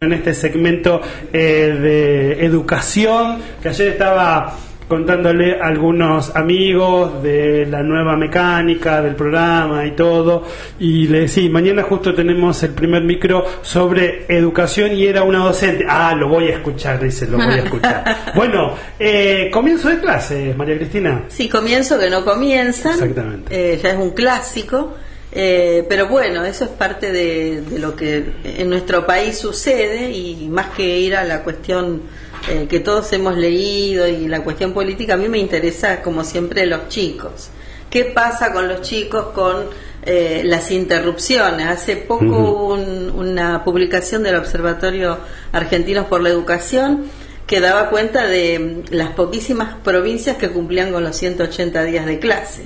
En este segmento eh, de educación, que ayer estaba contándole a algunos amigos de la nueva mecánica del programa y todo, y le decía, mañana justo tenemos el primer micro sobre educación y era una docente. Ah, lo voy a escuchar, dice, lo voy a escuchar. bueno, eh, comienzo de clases, María Cristina. Sí, comienzo que no comienzan. Exactamente. Eh, ya es un clásico. Eh, pero bueno, eso es parte de, lo que en nuestro país sucede y más que ir a la cuestión eh, que todos hemos leído y la cuestión política, a mí me interesa como siempre los chicos. ¿Qué pasa con los chicos con eh, las interrupciones? Hace poco hubo una publicación del Observatorio Argentinos por la Educación que daba cuenta de las poquísimas provincias que cumplían con los 180 días de clase.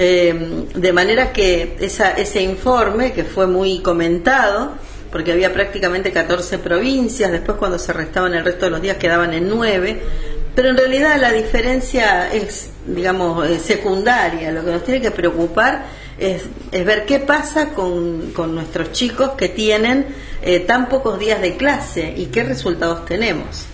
Eh, de manera que esa, ese informe, que fue muy comentado, porque había prácticamente 14 provincias, después cuando se restaban el resto de los días quedaban en 9, pero en realidad la diferencia es, digamos, eh, secundaria. Lo que nos tiene que preocupar es, ver qué pasa con, con nuestros chicos que tienen eh, tan pocos días de clase y qué resultados tenemos.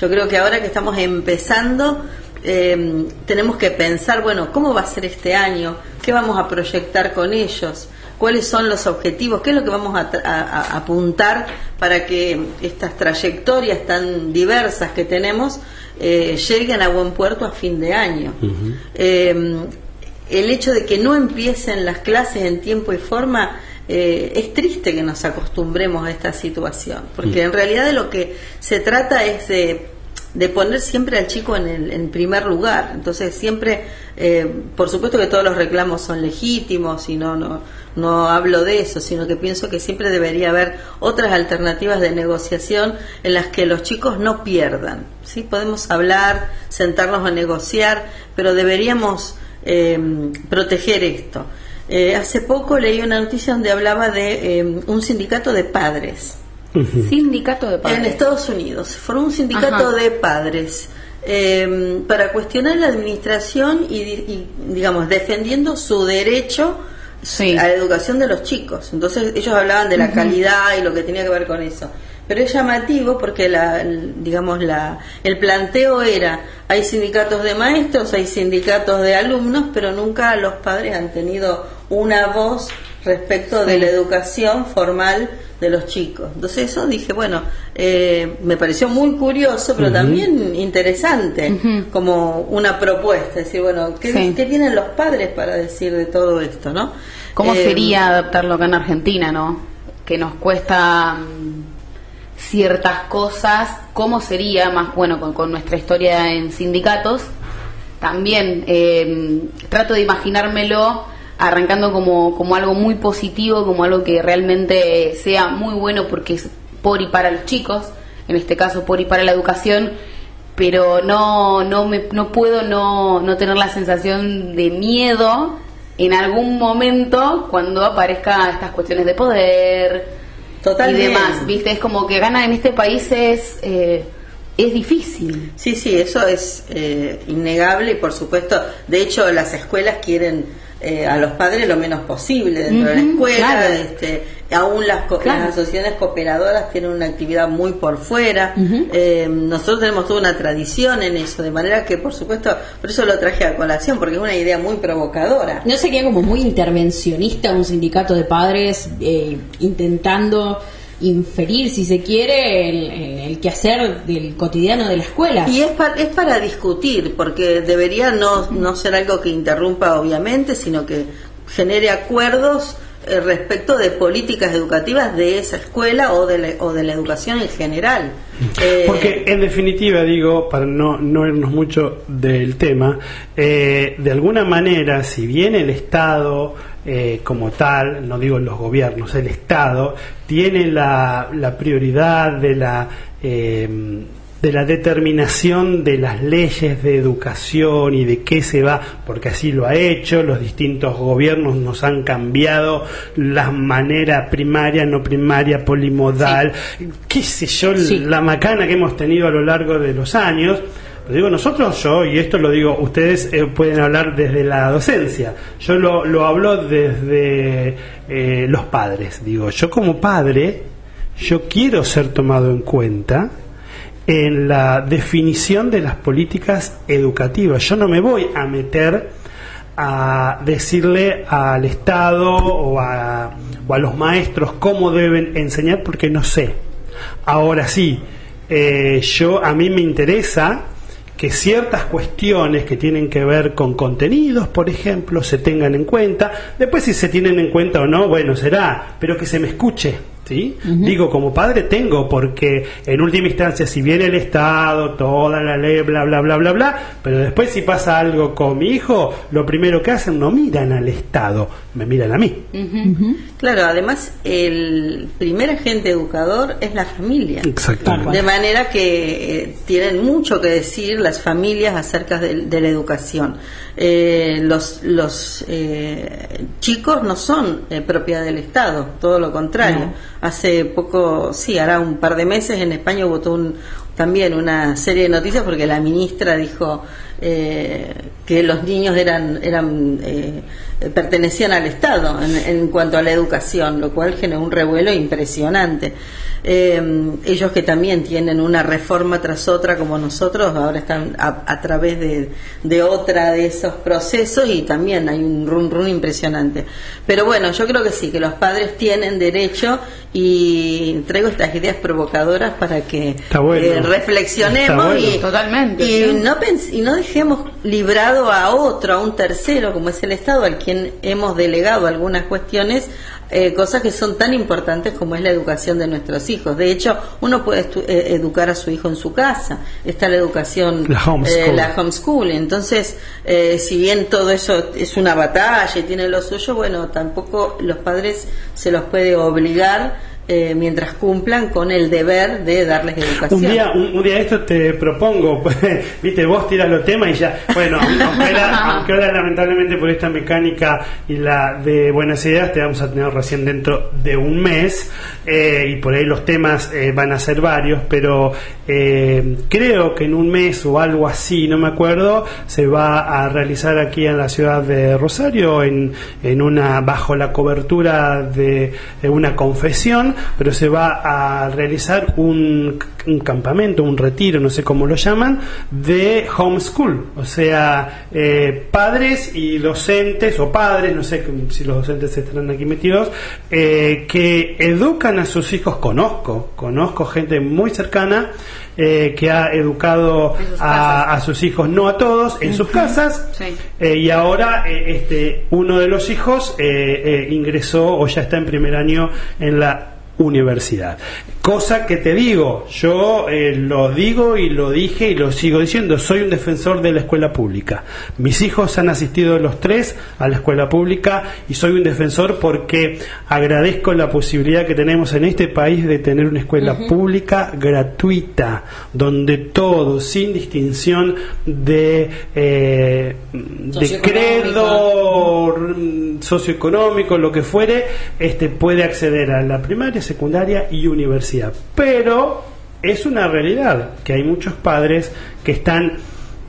Yo creo que ahora que estamos empezando eh, tenemos que pensar, bueno, ¿cómo va a ser este año? ¿Qué vamos a proyectar con ellos? ¿Cuáles son los objetivos? ¿Qué es lo que vamos a, apuntar para que estas trayectorias tan diversas que tenemos eh, lleguen a buen puerto a fin de año? Eh, el hecho de que no empiecen las clases en tiempo y forma eh, es triste que nos acostumbremos a esta situación, porque en realidad de lo que se trata es de de poner siempre al chico en el en primer lugar. Entonces siempre, eh, por supuesto que todos los reclamos son legítimos y no, no, no hablo de eso, sino que pienso que siempre debería haber otras alternativas de negociación en las que los chicos no pierdan. ¿sí? Podemos hablar, sentarnos a negociar, pero deberíamos eh, proteger esto. Eh, hace poco leí una noticia donde hablaba de un sindicato de padres Sindicato de padres. En Estados Unidos. Formó un sindicato de padres. Eh, para cuestionar la administración y, digamos, defendiendo su derecho a la educación de los chicos. Entonces ellos hablaban de la calidad y lo que tenía que ver con eso. Pero es llamativo porque la, digamos la, el planteo era hay sindicatos de maestros, hay sindicatos de alumnos, pero nunca los padres han tenido una voz respecto de la educación formal de los chicos. Entonces eso dije, bueno, eh, me pareció muy curioso, pero también interesante como una propuesta, decir, bueno, ¿qué, tienen los padres para decir de todo esto, no? ¿Cómo eh, sería adaptarlo acá en Argentina, no? Que nos cuesta mm, ciertas cosas, ¿cómo sería más, bueno, con, nuestra historia en sindicatos? También eh, trato de imaginármelo arrancando como, como algo muy positivo, como algo que realmente sea muy bueno porque es por y para los chicos, en este caso por y para la educación, pero no, no, me, no puedo no, no tener la sensación de miedo en algún momento cuando aparezcan estas cuestiones de poder y demás, ¿viste? Es como que ganar en este país es... Eh, es difícil. Sí, sí, eso es eh, innegable y por supuesto, de hecho las escuelas quieren eh, a los padres lo menos posible dentro de la escuela. Este, aún las, asociaciones cooperadoras tienen una actividad muy por fuera. Eh, nosotros tenemos toda una tradición en eso, de manera que, por supuesto, por eso lo traje a colación, porque es una idea muy provocadora. ¿No sería como muy intervencionista un sindicato de padres eh, intentando inferir, si se quiere, el, el, quehacer del cotidiano de la escuela. Y es, es para discutir, porque debería no, no ser algo que interrumpa, obviamente, sino que genere acuerdos eh, respecto de políticas educativas de esa escuela o de la, o de la educación en general. Eh, porque en definitiva, digo, para no, no irnos mucho del tema, eh, de alguna manera, si bien el Estado eh, como tal, no digo los gobiernos, el Estado, tiene la, la prioridad de la... Eh, de la determinación de las leyes de educación y de qué se va, porque así lo ha hecho, los distintos gobiernos nos han cambiado la manera primaria, no primaria, polimodal, qué sé yo, la macana que hemos tenido a lo largo de los años. Digo nosotros, yo, y esto lo digo, ustedes eh, pueden hablar desde la docencia, yo lo, lo hablo desde eh, los padres, digo, yo como padre, yo quiero ser tomado en cuenta, en la definición de las políticas educativas. Yo no me voy a meter a decirle al Estado o a, o a los maestros cómo deben enseñar porque no sé. Ahora sí, eh, yo a mí me interesa que ciertas cuestiones que tienen que ver con contenidos, por ejemplo, se tengan en cuenta. Después si se tienen en cuenta o no, bueno, será, pero que se me escuche ¿sí? Digo, como padre tengo, porque en última instancia, si viene el Estado, toda la ley, bla, bla, bla, bla, bla, pero después si pasa algo con mi hijo, lo primero que hacen no miran al Estado, me miran a mí. Claro, además el primer agente educador es la familia. Exactamente. De manera que eh, tienen mucho que decir las familias acerca de, la educación. Eh, los los eh, chicos no son propiedad del Estado, todo lo contrario. Hace poco, sí, hará un par de meses en España hubo un, también una serie de noticias porque la ministra dijo eh, que los niños eran eran eh, pertenecían al Estado en, cuanto a la educación, lo cual generó un revuelo impresionante. Eh, ellos que también tienen una reforma tras otra como nosotros, ahora están a, través de, otra de esos procesos y también hay un run run impresionante. Pero bueno, yo creo que sí, que los padres tienen derecho y traigo estas ideas provocadoras para que reflexionemos y, Totalmente, y, no y no dejemos librado a otro, a un tercero como es el Estado, al quien hemos delegado algunas cuestiones eh, cosas que son tan importantes como es la educación de nuestros hijos. De hecho, uno puede eh, educar a su hijo en su casa. Está la educación, la homeschool. Eh, Entonces, si bien todo eso es una batalla y tiene lo suyo, bueno, tampoco los padres se los puede obligar eh, mientras cumplan con el deber de darles educación. Un día, un, día esto te propongo, viste, vos tiras los temas y ya, bueno, aunque ahora, lamentablemente por esta mecánica y la de buenas ideas te vamos a tener recién dentro de un mes eh, y por ahí los temas eh, van a ser varios, pero creo que en un mes o algo así, no me acuerdo, se va a realizar aquí en la ciudad de Rosario en, en una bajo la cobertura de una confesión pero se va a realizar un, campamento, un retiro, no sé cómo lo llaman, de homeschool, o sea, eh, padres y docentes, o padres, no sé si los docentes estarán aquí metidos, eh, que educan a sus hijos, conozco, conozco gente muy cercana, eh, que ha educado a, sus hijos, no a todos, en sus casas, y ahora este, uno de los hijos ingresó o ya está en primer año en la universidad. Cosa que te digo, yo eh, lo digo y lo dije y lo sigo diciendo, soy un defensor de la escuela pública. Mis hijos han asistido los tres a la escuela pública y soy un defensor porque agradezco la posibilidad que tenemos en este país de tener una escuela pública gratuita, donde todos, sin distinción de, eh, de credo socioeconómico, lo que fuere, este puede acceder a la primaria, secundaria y universidad. Pero es una realidad que hay muchos padres que están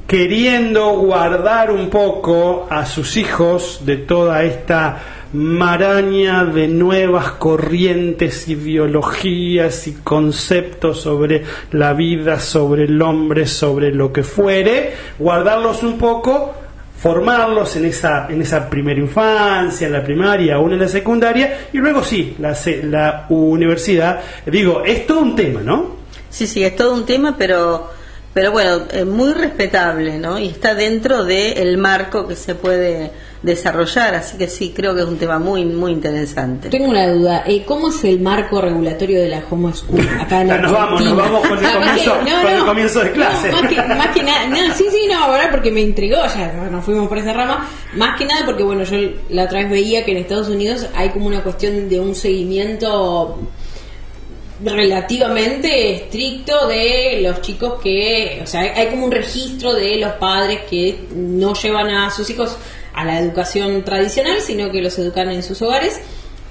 queriendo guardar un poco a sus hijos de toda esta maraña de nuevas corrientes, ideologías y conceptos sobre la vida, sobre el hombre, sobre lo que fuere, guardarlos un poco formarlos en esa, en esa primera infancia, en la primaria, aún en la secundaria, y luego sí, la, la universidad. Digo, es todo un tema, ¿no? Sí, sí, es todo un tema, pero, pero bueno, es muy respetable, ¿no? Y está dentro del marco que se puede desarrollar, así que sí, creo que es un tema muy, muy interesante. Tengo una duda, eh, ¿cómo es el marco regulatorio de la homeschool acá en Ya, nos vamos, nos vamos con el Ah, comienzo- no, con el comienzo de No, clase. más, que, más que nada, no, sí, sí, no, ahora porque me intrigó, ya nos fuimos por esa rama, más que nada porque, bueno, yo la otra vez veía que en Estados Unidos hay como una cuestión de un seguimiento relativamente estricto de los chicos que, o sea, hay como un registro de los padres que no llevan a sus hijos a la educación tradicional, sino que los educan en sus hogares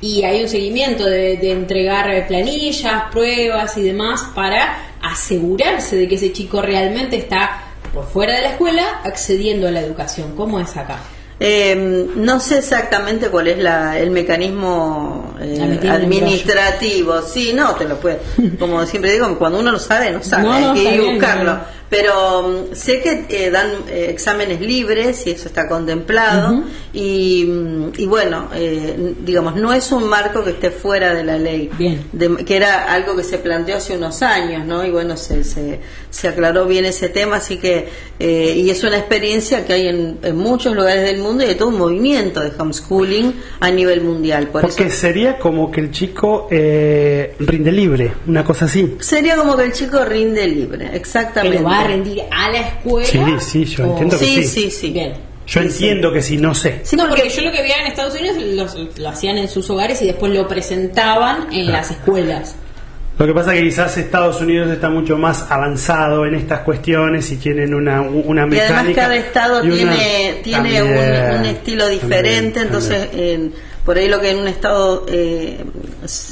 y hay un seguimiento de, de entregar planillas, pruebas y demás para asegurarse de que ese chico realmente está por fuera de la escuela accediendo a la educación. ¿Cómo es acá? Eh, no sé exactamente cuál es la, el mecanismo eh, administrativo. Sí, no, te lo puede. Como siempre digo, cuando uno no sabe, no sabe. No, hay no, que está ir bien, buscarlo. Pero mm, sé que eh, dan eh, exámenes libres y eso está contemplado. y, mm, y bueno, eh, digamos, no es un marco que esté fuera de la ley. Bien. De- que era algo que se planteó hace unos años, ¿no? Y bueno, se, se, se aclaró bien ese tema, así que, eh, y es una experiencia que hay en, en muchos lugares del mundo y de todo un movimiento de homeschooling a nivel mundial. Por Porque eso sería como que el chico eh, rinde libre, una cosa así. sería como que el chico rinde libre, exactamente. ¿Pero va a rendir a la escuela? Sí, sí, yo o- entiendo que Sí, sí. sí, sí. Bien. Yo Sí, entiendo que sí, no sé. Sí, no, porque porque yo lo que veía en Estados Unidos los- lo hacían en sus hogares y después lo presentaban en las escuelas. Lo que pasa es que quizás Estados Unidos está mucho más avanzado en estas cuestiones y tienen una, una Y mecánica. además cada estado y una- tiene, tiene un, También, un estilo también, diferente, también. entonces en- por ahí lo que en un estado eh,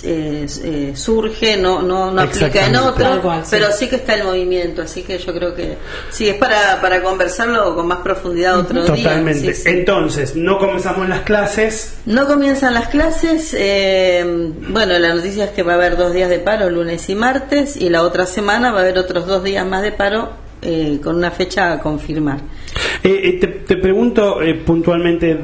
eh, eh, surge no, no, no aplica en otro, Tal cual, sí. pero sí que está el movimiento, así que yo creo que sí, es para, para conversarlo con más profundidad otro día. Totalmente. sí, sí. Entonces, no comenzamos las clases. No comienzan las clases. eh, bueno, la noticia es que va a haber dos días de paro, lunes y martes, y la otra semana va a haber otros dos días más de paro eh, con una fecha a confirmar. Eh, eh, te, te pregunto eh, puntualmente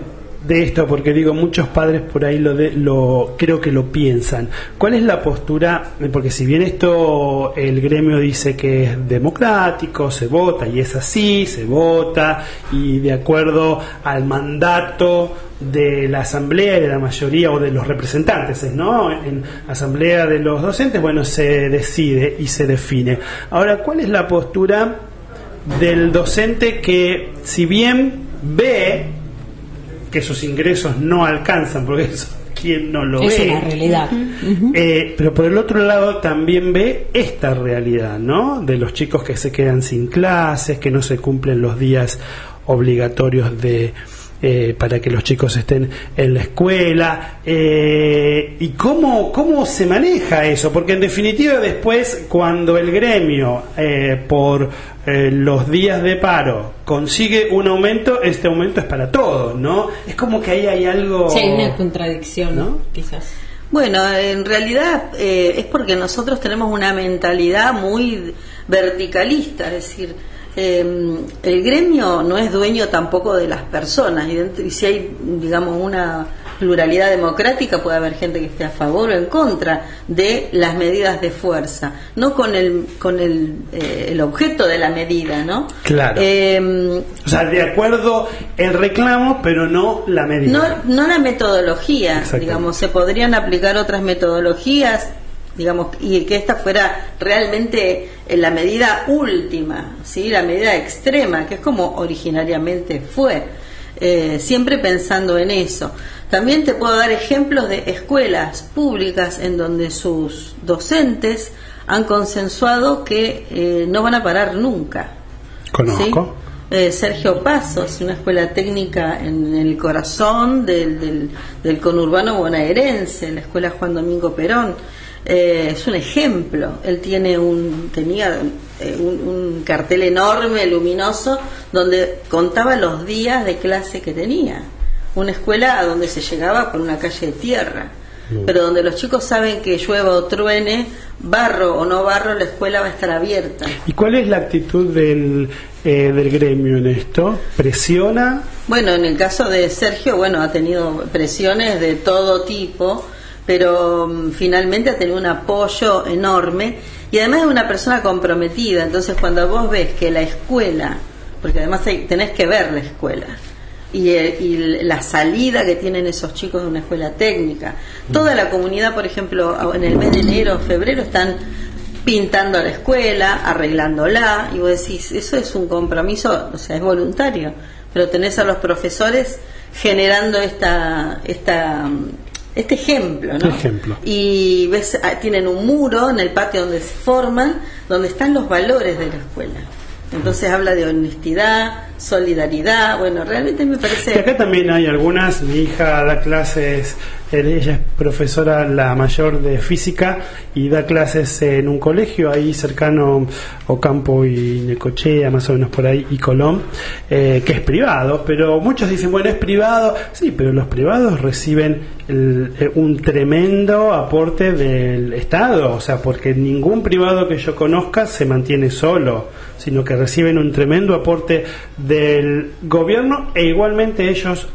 de esto porque digo muchos padres por ahí lo de, lo creo que lo piensan. Cuál es la postura Eh, porque si bien esto el gremio dice que es democrático se vota y es así se vota y de acuerdo al mandato de la asamblea y de la mayoría o de los representantes no en asamblea de los docentes bueno se decide y se define. Ahora cuál es la postura del docente que si bien ve que sus ingresos no alcanzan, porque eso quien no lo es ve, una realidad. eh, pero por el otro lado también ve esta realidad, ¿no? De los chicos que se quedan sin clases, que no se cumplen los días obligatorios de eh, para que los chicos estén en la escuela eh, y cómo cómo se maneja eso porque en definitiva después cuando el gremio eh, por eh, los días de paro consigue un aumento este aumento es para todos no es como que ahí hay algo Sí, hay una contradicción, ¿No? Quizás. Bueno, en realidad eh, es porque nosotros tenemos una mentalidad muy verticalista, es decir, eh, el gremio no es dueño tampoco de las personas y, dentro- y si hay, digamos, una pluralidad democrática puede haber gente que esté a favor o en contra de las medidas de fuerza, no con el con el, eh, el objeto de la medida, ¿no? Claro. Eh, o sea de acuerdo el reclamo pero no la medida no, no la metodología, digamos, se podrían aplicar otras metodologías, digamos, y que esta fuera realmente en la medida última, ¿sí? la medida extrema, que es como originariamente fue, eh, siempre pensando en eso. También te puedo dar ejemplos de escuelas públicas en donde sus docentes han consensuado que eh, no van a parar nunca. conozco ¿sí? Eh, Sergio Pasos, una escuela técnica en el corazón del, del, del conurbano bonaerense, la escuela Juan Domingo Perón. Eh, es un ejemplo. Él tiene un, tenía eh, un, un cartel enorme, luminoso, donde contaba los días de clase que tenía. Una escuela a donde se llegaba por una calle de tierra, pero donde los chicos saben que llueva o truene, barro o no barro, la escuela va a estar abierta. ¿Y cuál es la actitud del, eh, del gremio en esto? ¿Presiona? Bueno, en el caso de Sergio, bueno, ha tenido presiones de todo tipo, pero mm, finalmente ha tenido un apoyo enorme y además es una persona comprometida. Entonces, cuando vos ves que la escuela, porque además hay- tenés que ver la escuela, y, eh, y la salida que tienen esos chicos de una escuela técnica. Toda la comunidad, por ejemplo, en el mes de enero, febrero, están pintando la escuela, arreglándola, y vos decís, eso es un compromiso, o sea, es voluntario, pero tenés a los profesores generando esta, esta este ejemplo, ¿no? Ejemplo. Y ves, ah, tienen un muro en el patio donde se forman, donde están los valores de la escuela. Entonces habla de honestidad, solidaridad, bueno, realmente me parece... Y acá también hay algunas, mi hija da clases, eh, ella es profesora la mayor de física y da clases en un colegio ahí cercano Ocampo y Necochea, más o menos por ahí, y Colón, eh, que es privado, pero muchos dicen, bueno, es privado, sí, pero los privados reciben eh, un tremendo aporte del Estado, o sea, porque ningún privado que yo conozca se mantiene solo, sino que reciben un tremendo aporte del gobierno e igualmente ellos,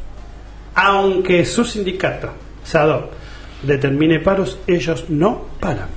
aunque su sindicato, SADO, determine paros, ellos no paran.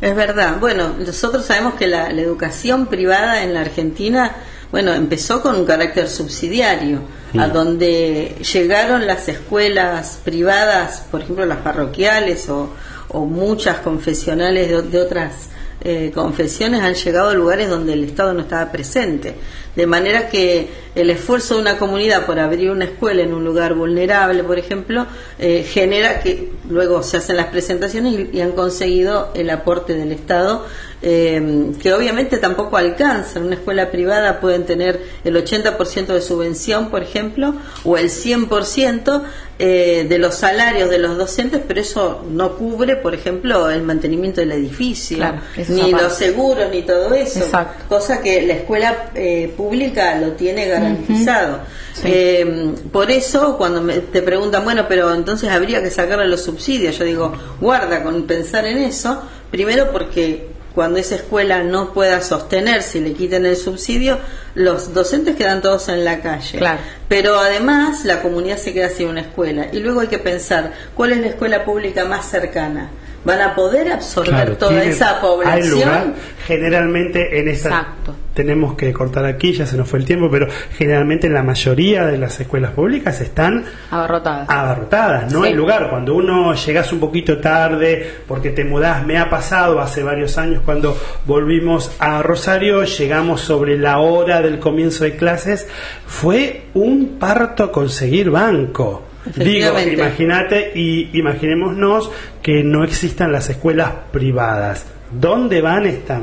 Es verdad. Bueno, nosotros sabemos que la, la educación privada en la Argentina, bueno, empezó con un carácter subsidiario, a donde llegaron las escuelas privadas, por ejemplo las parroquiales o, o muchas confesionales de, de otras eh, confesiones han llegado a lugares donde el Estado no estaba presente. De manera que el esfuerzo de una comunidad por abrir una escuela en un lugar vulnerable, por ejemplo, eh, genera que luego se hacen las presentaciones y, y han conseguido el aporte del Estado, eh, que obviamente tampoco alcanza. En una escuela privada pueden tener el 80% de subvención, por ejemplo, o el 100% eh, de los salarios de los docentes, pero eso no cubre, por ejemplo, el mantenimiento del edificio, Claro, ni los seguros, ni todo eso. Exacto. Cosa que la escuela eh, pública lo tiene garantizado. Sí. Eh, por eso, cuando me- te preguntan, bueno, pero entonces habría que sacarle los subsidios, yo digo, guarda con pensar en eso, primero porque cuando esa escuela no pueda sostenerse y le quiten el subsidio, los docentes quedan todos en la calle. Claro. Pero además la comunidad se queda sin una escuela. Y luego hay que pensar, ¿cuál es la escuela pública más cercana? ¿Van a poder absorber Claro, toda tiene- esa Hay población? lugar, generalmente en esta Exacto. Tenemos que cortar aquí, ya se nos fue el tiempo, pero generalmente la mayoría de las escuelas públicas están Abarrotadas. abarrotadas, no Sí. hay lugar. Cuando uno llegas un poquito tarde porque te mudás, me ha pasado hace varios años cuando volvimos a Rosario, llegamos sobre la hora del comienzo de clases, fue un parto conseguir banco. Digo, imagínate y imaginémonos que no existan las escuelas privadas. ¿Dónde van estas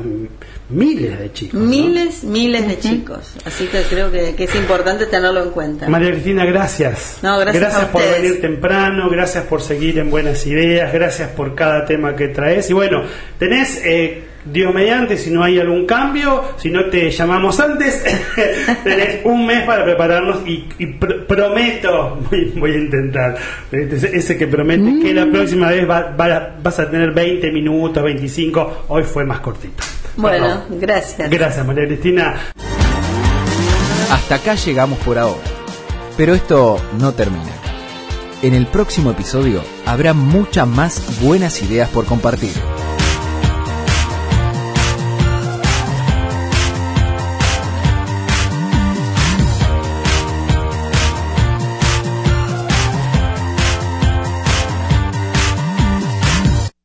miles de chicos? no? Miles, miles de chicos. Así que creo que, que es importante tenerlo en cuenta. María Cristina, gracias. No, gracias a por ustedes. venir temprano, gracias por seguir en buenas ideas, gracias por cada tema que traes. Y bueno, tenés, eh, Dios mediante, si no hay algún cambio, si no te llamamos antes, tenés un mes para prepararnos y, y pr- prometo, voy, voy a intentar, ese, ese que promete que la próxima vez va- va- vas a tener 20 minutos, 25, hoy fue más cortito. Bueno, Perdón. gracias. Gracias, María Cristina. Hasta acá llegamos por ahora. Pero esto no termina. En el próximo episodio habrá muchas más buenas ideas por compartir.